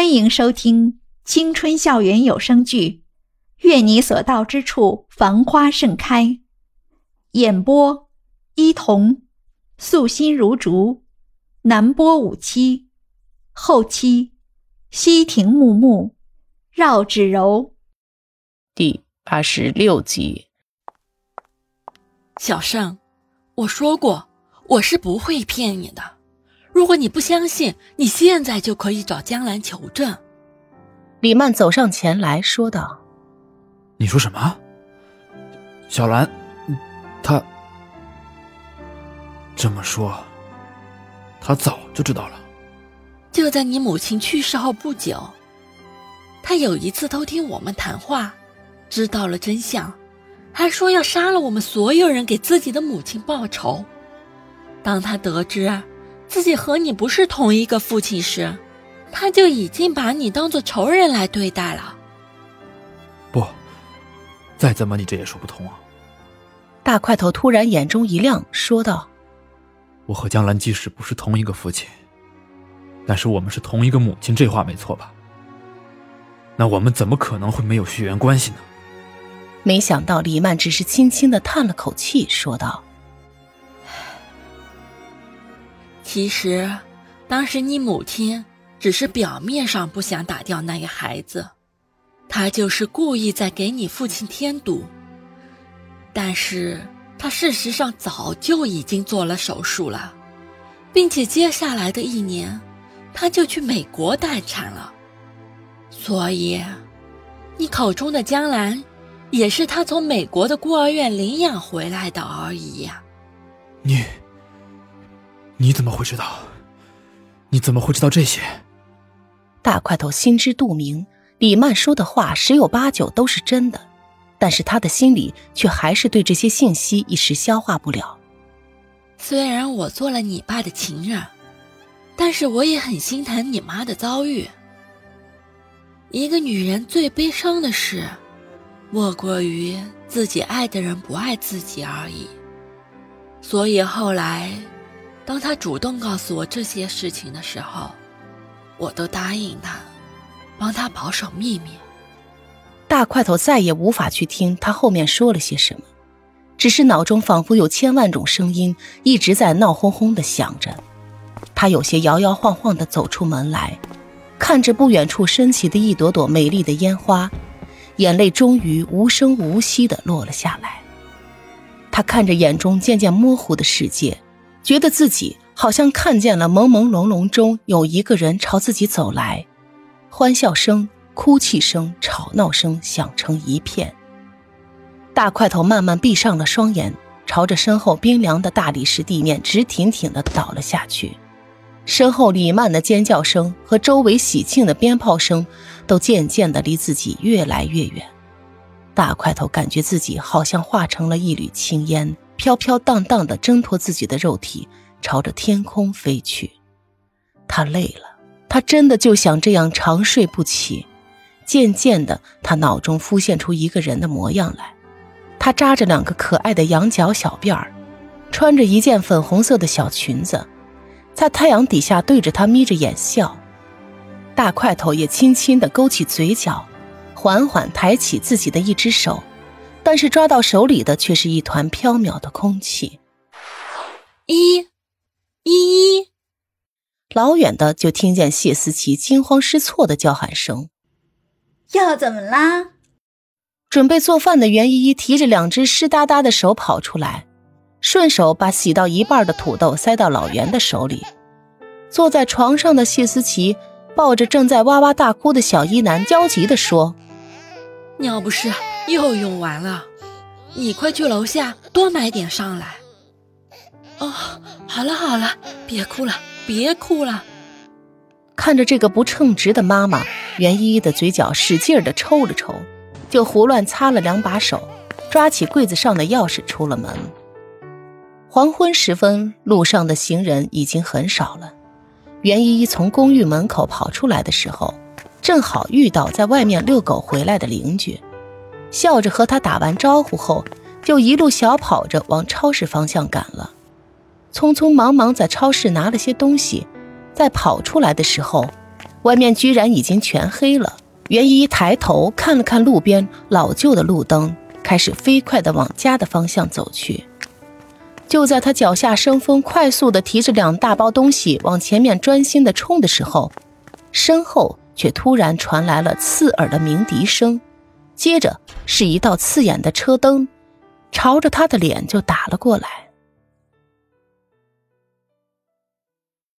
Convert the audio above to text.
欢迎收听青春校园有声剧《愿你所到之处繁花盛开》，演播：伊童，素心如竹，南波五七，后期：西亭木木，绕指柔。第八十六集。小盛，我说过，我是不会骗你的。如果你不相信，你现在就可以找江兰求证。李曼走上前来说道：“你说什么？小兰，她这么说，她早就知道了。就在你母亲去世后不久，她有一次偷听我们谈话，知道了真相，还说要杀了我们所有人给自己的母亲报仇。当她得知……”自己和你不是同一个父亲时，他就已经把你当做仇人来对待了。不，再怎么你这也说不通啊！大块头突然眼中一亮，说道：“我和江兰即使不是同一个父亲，但是我们是同一个母亲，这话没错吧？那我们怎么可能会没有血缘关系呢？”没想到李曼只是轻轻的叹了口气，说道。其实，当时你母亲只是表面上不想打掉那个孩子，她就是故意在给你父亲添堵。但是她事实上早就已经做了手术了，并且接下来的一年，她就去美国待产了。所以，你口中的江兰，也是她从美国的孤儿院领养回来的而已呀。你。你怎么会知道？你怎么会知道这些？大块头心知肚明，李曼说的话十有八九都是真的，但是他的心里却还是对这些信息一时消化不了。虽然我做了你爸的情人，但是我也很心疼你妈的遭遇。一个女人最悲伤的事，莫过于自己爱的人不爱自己而已。所以后来。当他主动告诉我这些事情的时候，我都答应他，帮他保守秘密。大块头再也无法去听他后面说了些什么，只是脑中仿佛有千万种声音一直在闹哄哄的响着。他有些摇摇晃晃的走出门来，看着不远处升起的一朵朵美丽的烟花，眼泪终于无声无息的落了下来。他看着眼中渐渐模糊的世界。觉得自己好像看见了朦朦胧胧中有一个人朝自己走来，欢笑声、哭泣声、吵闹声响成一片。大块头慢慢闭上了双眼，朝着身后冰凉的大理石地面直挺挺地倒了下去。身后李曼的尖叫声和周围喜庆的鞭炮声都渐渐地离自己越来越远。大块头感觉自己好像化成了一缕青烟。飘飘荡荡的挣脱自己的肉体，朝着天空飞去。他累了，他真的就想这样长睡不起。渐渐的，他脑中浮现出一个人的模样来。他扎着两个可爱的羊角小辫儿，穿着一件粉红色的小裙子，在太阳底下对着他眯着眼笑。大块头也轻轻地勾起嘴角，缓缓抬起自己的一只手。但是抓到手里的却是一团飘渺的空气。一依依，老远的就听见谢思琪惊慌失措的叫喊声。又怎么啦？准备做饭的袁依依提着两只湿哒哒的手跑出来，顺手把洗到一半的土豆塞到老袁的手里。坐在床上的谢思琪抱着正在哇哇大哭的小一男，焦急地说：“尿不湿。”又用完了，你快去楼下多买点上来。哦，好了好了，别哭了，别哭了。看着这个不称职的妈妈，袁依依的嘴角使劲的抽了抽，就胡乱擦了两把手，抓起柜子上的钥匙出了门。黄昏时分，路上的行人已经很少了。袁依依从公寓门口跑出来的时候，正好遇到在外面遛狗回来的邻居。笑着和他打完招呼后，就一路小跑着往超市方向赶了。匆匆忙忙在超市拿了些东西，在跑出来的时候，外面居然已经全黑了。袁一抬头看了看路边老旧的路灯，开始飞快地往家的方向走去。就在他脚下生风，快速地提着两大包东西往前面专心地冲的时候，身后却突然传来了刺耳的鸣笛声，接着是一道刺眼的车灯，朝着他的脸就打了过来。